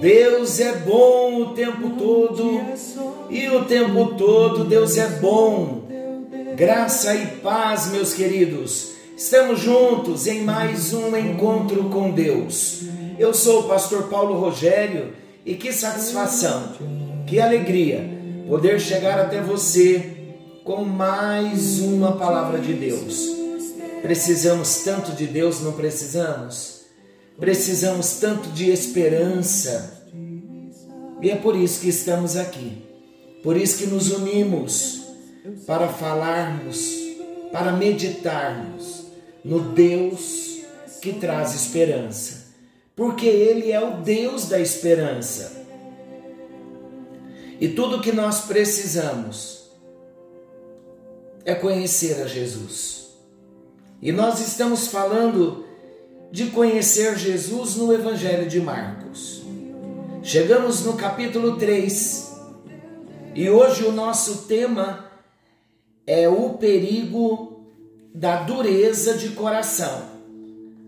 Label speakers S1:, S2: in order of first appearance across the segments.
S1: Deus é bom o tempo todo e o tempo todo Deus é bom. Graça e paz, meus queridos. Estamos juntos em mais um encontro com Deus. Eu sou o pastor Paulo Rogério e que satisfação, que alegria poder chegar até você com mais uma palavra de Deus. Precisamos tanto de Deus, não precisamos? Precisamos tanto de esperança. E é por isso que estamos aqui. Por isso que nos unimos para falarmos, para meditarmos no Deus que traz esperança. Porque Ele é o Deus da esperança. E tudo que nós precisamos é conhecer a Jesus. E nós estamos falando de conhecer Jesus no Evangelho de Marcos. Chegamos no capítulo 3 e hoje o nosso tema é o perigo da dureza de coração.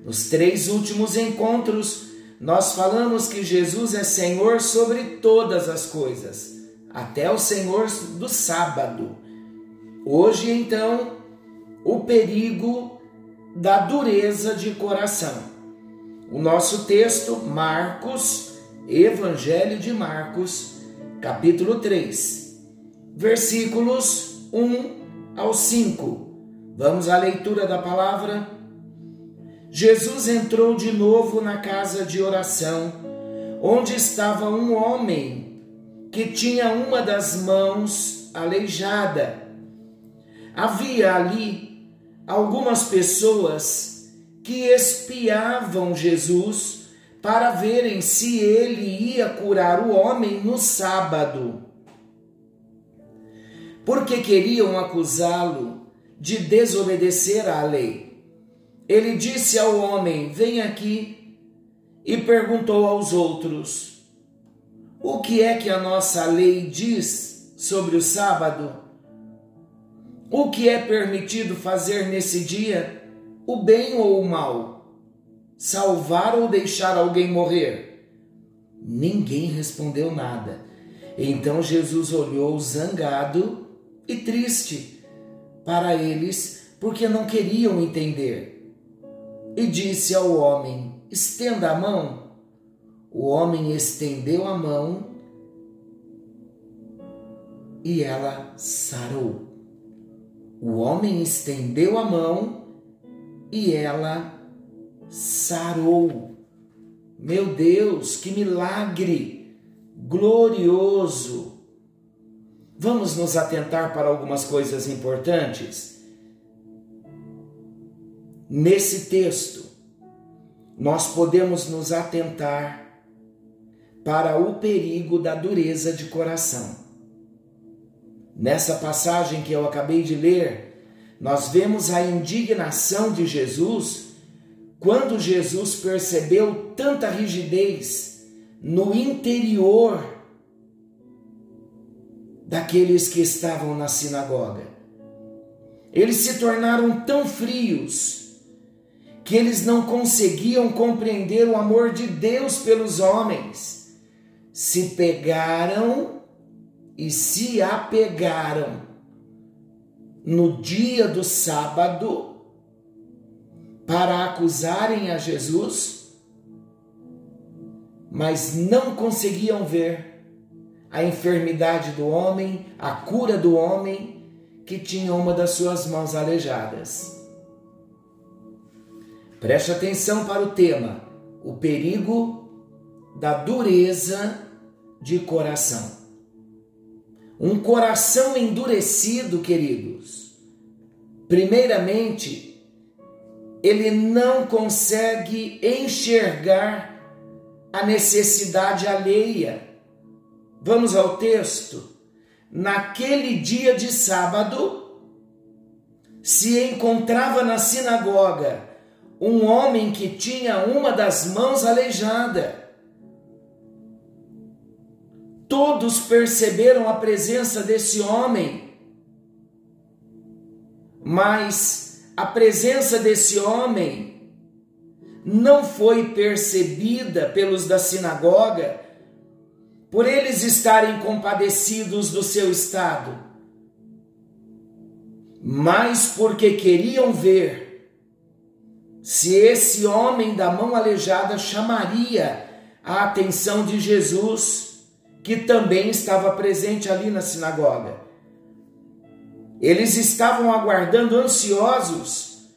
S1: Nos três últimos encontros, nós falamos que Jesus é Senhor sobre todas as coisas, até o Senhor do sábado. Hoje, então, o perigo da dureza de coração. O nosso texto, Marcos, Evangelho de Marcos, capítulo 3, versículos 1 ao 5. Vamos à leitura da palavra. Jesus entrou de novo na casa de oração, onde estava um homem que tinha uma das mãos aleijada. Havia ali algumas pessoas que espiavam Jesus para verem se ele ia curar o homem no sábado. Porque queriam acusá-lo de desobedecer à lei. Ele disse ao homem: Vem aqui, e perguntou aos outros: O que é que a nossa lei diz sobre o sábado? O que é permitido fazer nesse dia? O bem ou o mal? Salvar ou deixar alguém morrer? Ninguém respondeu nada. Então Jesus olhou zangado e triste para eles, porque não queriam entender. E disse ao homem: Estenda a mão. O homem estendeu a mão e ela sarou. O homem estendeu a mão e ela sarou. Meu Deus, que milagre glorioso! Vamos nos atentar para algumas coisas importantes. Nesse texto, nós podemos nos atentar para o perigo da dureza de coração. Nessa passagem que eu acabei de ler, nós vemos a indignação de Jesus quando Jesus percebeu tanta rigidez no interior daqueles que estavam na sinagoga. Eles se tornaram tão frios que eles não conseguiam compreender o amor de Deus pelos homens. Se pegaram e se apegaram no dia do sábado para acusarem a Jesus, mas não conseguiam ver a enfermidade do homem, a cura do homem que tinha uma das suas mãos aleijadas. Preste atenção para o tema: o perigo da dureza de coração. Um coração endurecido, queridos, primeiramente, ele não consegue enxergar a necessidade alheia. Vamos ao texto. Naquele dia de sábado, se encontrava na sinagoga um homem que tinha uma das mãos aleijada. Todos perceberam a presença desse homem, mas a presença desse homem não foi percebida pelos da sinagoga por eles estarem compadecidos do seu estado, mas porque queriam ver se esse homem da mão aleijada chamaria a atenção de Jesus, que também estava presente ali na sinagoga. Eles estavam aguardando ansiosos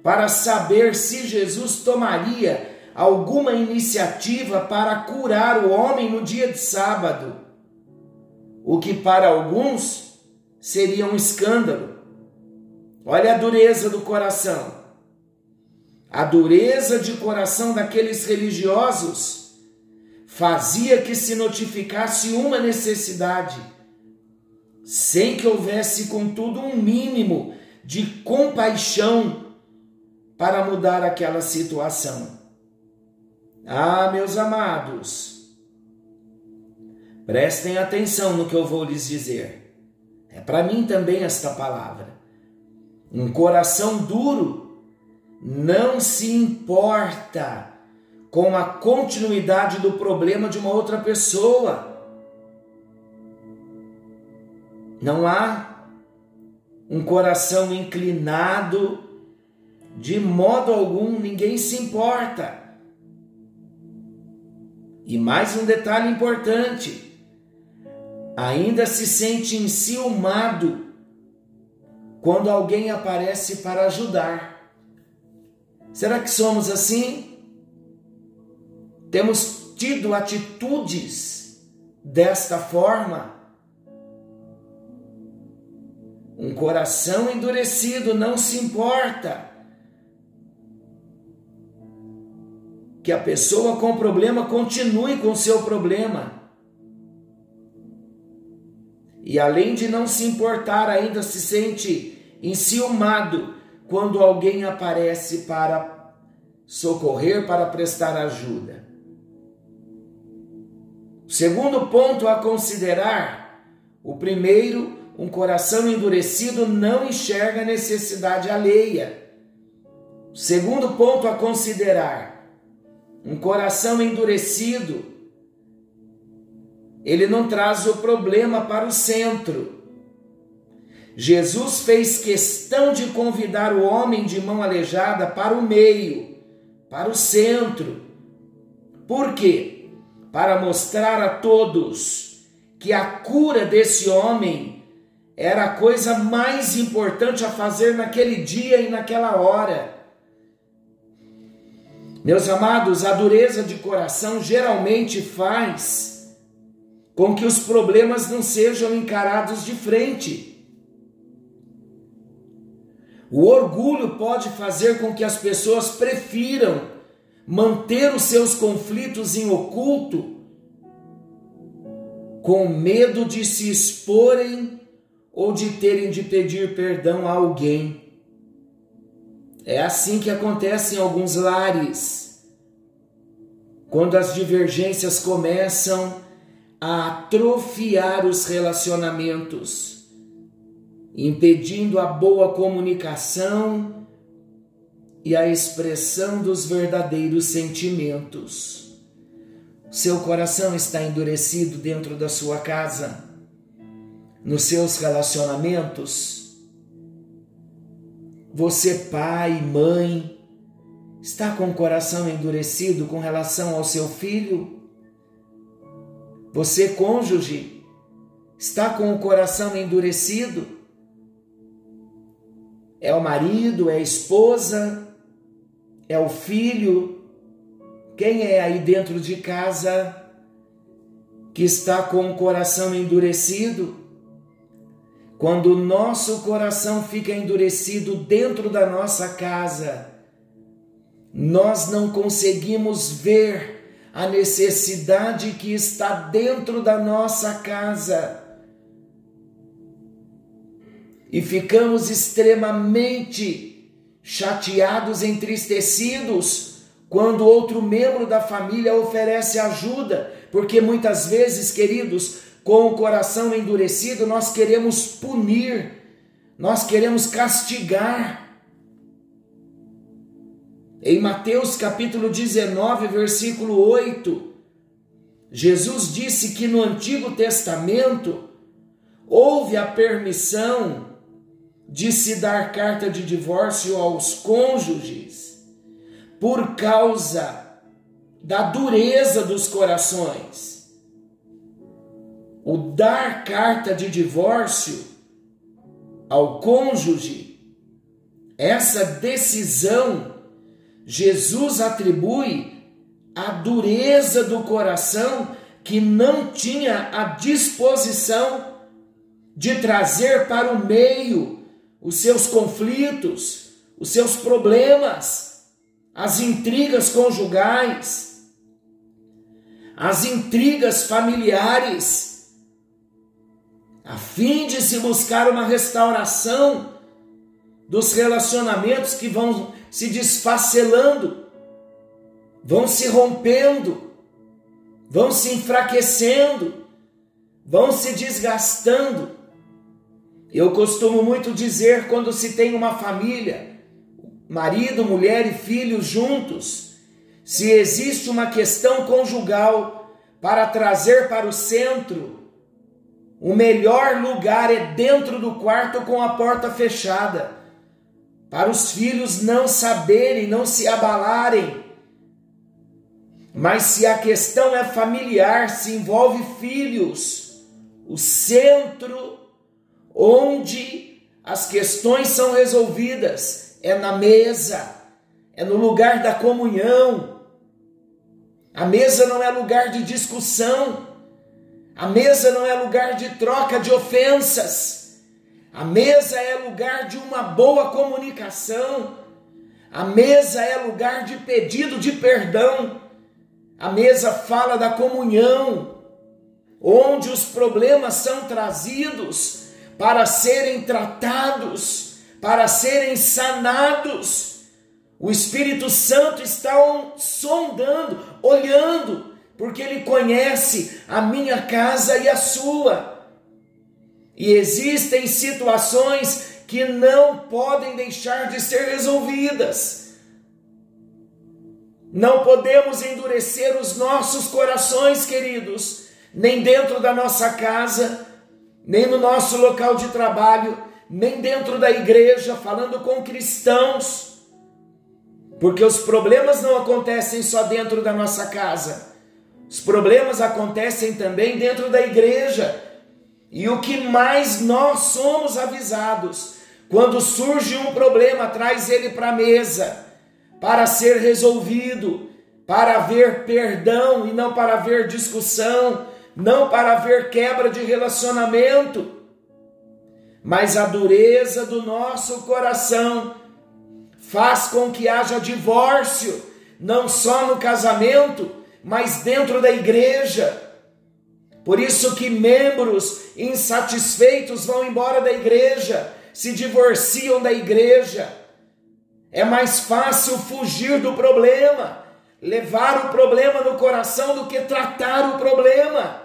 S1: para saber se Jesus tomaria alguma iniciativa para curar o homem no dia de sábado, o que para alguns seria um escândalo. Olha a dureza do coração. A dureza de coração daqueles religiosos fazia que se notificasse uma necessidade, sem que houvesse, contudo, um mínimo de compaixão para mudar aquela situação. Ah, meus amados, prestem atenção no que eu vou lhes dizer. É para mim também esta palavra. Um coração duro não se importa com a continuidade do problema de uma outra pessoa. Não há um coração inclinado, de modo algum, ninguém se importa. E mais um detalhe importante: ainda se sente enciumado quando alguém aparece para ajudar. Será que somos assim? Temos tido atitudes desta forma? Um coração endurecido não se importa que a pessoa com problema continue com seu problema. E além de não se importar, ainda se sente enciumado quando alguém aparece para socorrer, para prestar ajuda. Segundo ponto a considerar: o primeiro, um coração endurecido não enxerga a necessidade alheia. Segundo ponto a considerar: um coração endurecido, ele não traz o problema para o centro. Jesus fez questão de convidar o homem de mão aleijada para o meio, para o centro. Por quê? Para mostrar a todos que a cura desse homem era a coisa mais importante a fazer naquele dia e naquela hora. Meus amados, a dureza de coração geralmente faz com que os problemas não sejam encarados de frente. O orgulho pode fazer com que as pessoas prefiram manter os seus conflitos em oculto, com medo de se exporem ou de terem de pedir perdão a alguém. É assim que acontece em alguns lares. Quando as divergências começam a atrofiar os relacionamentos, impedindo a boa comunicação e a expressão dos verdadeiros sentimentos. Seu coração está endurecido dentro da sua casa, nos seus relacionamentos você, pai, mãe, está com o coração endurecido com relação ao seu filho? Você, cônjuge, está com o coração endurecido? É o marido, é a esposa, é o filho? Quem é aí dentro de casa que está com o coração endurecido? Quando o nosso coração fica endurecido dentro da nossa casa, nós não conseguimos ver a necessidade que está dentro da nossa casa. E ficamos extremamente chateados, entristecidos, quando outro membro da família oferece ajuda, porque muitas vezes, queridos, com o coração endurecido, nós queremos punir, nós queremos castigar. Em Mateus capítulo 19, versículo 8, Jesus disse que no Antigo Testamento houve a permissão de se dar carta de divórcio aos cônjuges por causa da dureza dos corações. O dar carta de divórcio ao cônjuge, essa decisão Jesus atribui a dureza do coração que não tinha a disposição de trazer para o meio os seus conflitos, os seus problemas, as intrigas conjugais, as intrigas familiares, a fim de se buscar uma restauração dos relacionamentos que vão se desfacelando, vão se rompendo, vão se enfraquecendo, vão se desgastando. Eu costumo muito dizer quando se tem uma família, marido, mulher e filhos juntos, se existe uma questão conjugal para trazer para o centro, o melhor lugar é dentro do quarto com a porta fechada para os filhos não saberem, não se abalarem. Mas se a questão é familiar, se envolve filhos, o centro onde as questões são resolvidas é na mesa, é no lugar da comunhão. A mesa não é lugar de discussão, a mesa não é lugar de troca de ofensas. A mesa é lugar de uma boa comunicação. A mesa é lugar de pedido de perdão. A mesa fala da comunhão, onde os problemas são trazidos para serem tratados, para serem sanados. O Espírito Santo está sondando, olhando, porque ele conhece a minha casa e a sua. E existem situações que não podem deixar de ser resolvidas. Não podemos endurecer os nossos corações, queridos, nem dentro da nossa casa, nem no nosso local de trabalho, nem dentro da igreja, falando com cristãos, porque os problemas não acontecem só dentro da nossa casa, os problemas acontecem também dentro da igreja e o que mais nós somos avisados, quando surge um problema, traz ele para a mesa, para ser resolvido, para haver perdão e não para haver discussão, não para haver quebra de relacionamento. Mas a dureza do nosso coração faz com que haja divórcio, não só no casamento, mas dentro da igreja por isso que membros insatisfeitos vão embora da igreja, se divorciam da igreja. É mais fácil fugir do problema, levar o problema no coração do que tratar o problema.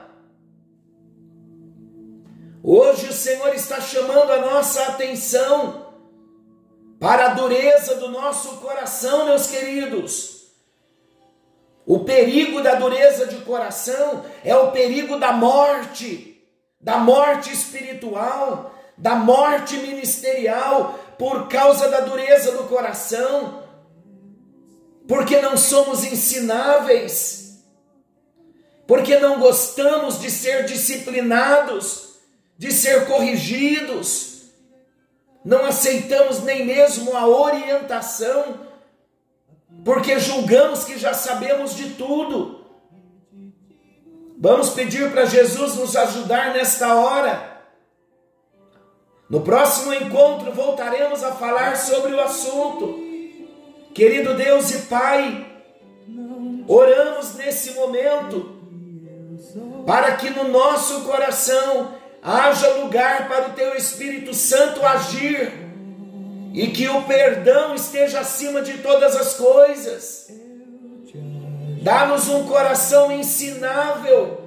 S1: Hoje o Senhor está chamando a nossa atenção para a dureza do nosso coração, meus queridos. O perigo da dureza de coração é o perigo da morte, da morte espiritual, da morte ministerial, por causa da dureza do coração, porque não somos ensináveis, porque não gostamos de ser disciplinados, de ser corrigidos, não aceitamos nem mesmo a orientação porque julgamos que já sabemos de tudo. Vamos pedir para Jesus nos ajudar nesta hora. No próximo encontro voltaremos a falar sobre o assunto. Querido Deus e Pai, Oramos nesse momento para que no nosso coração haja lugar para o teu Espírito Santo agir e que o perdão esteja acima de todas as coisas. Dá-nos um coração ensinável,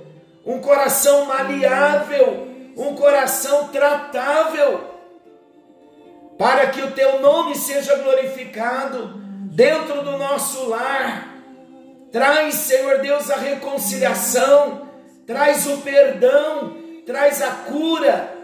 S1: um coração maleável, um coração tratável, para que o teu nome seja glorificado dentro do nosso lar. Traz, Senhor Deus, a reconciliação, traz o perdão, traz a cura.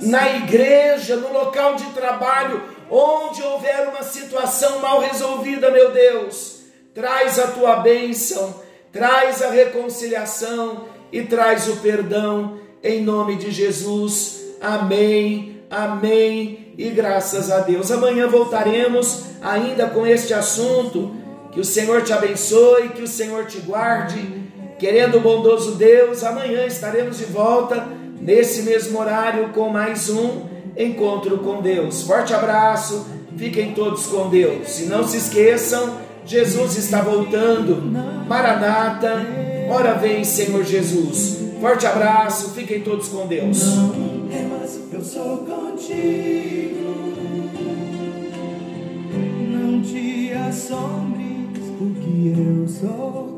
S1: Na igreja, no local de trabalho, onde houver uma situação mal resolvida, meu Deus, traz a tua bênção, traz a reconciliação e traz o perdão, em nome de Jesus. Amém, amém e graças a Deus. Amanhã voltaremos ainda com este assunto. Que o Senhor te abençoe, que o Senhor te guarde. Querendo o bondoso Deus, amanhã estaremos de volta nesse mesmo horário com mais um encontro com Deus. Forte abraço, fiquem todos com Deus. E não se esqueçam, Jesus está voltando. Maranata, ora vem, Senhor Jesus. Forte abraço, fiquem todos com Deus.
S2: Eu sou contigo. Não te assombres, porque eu sou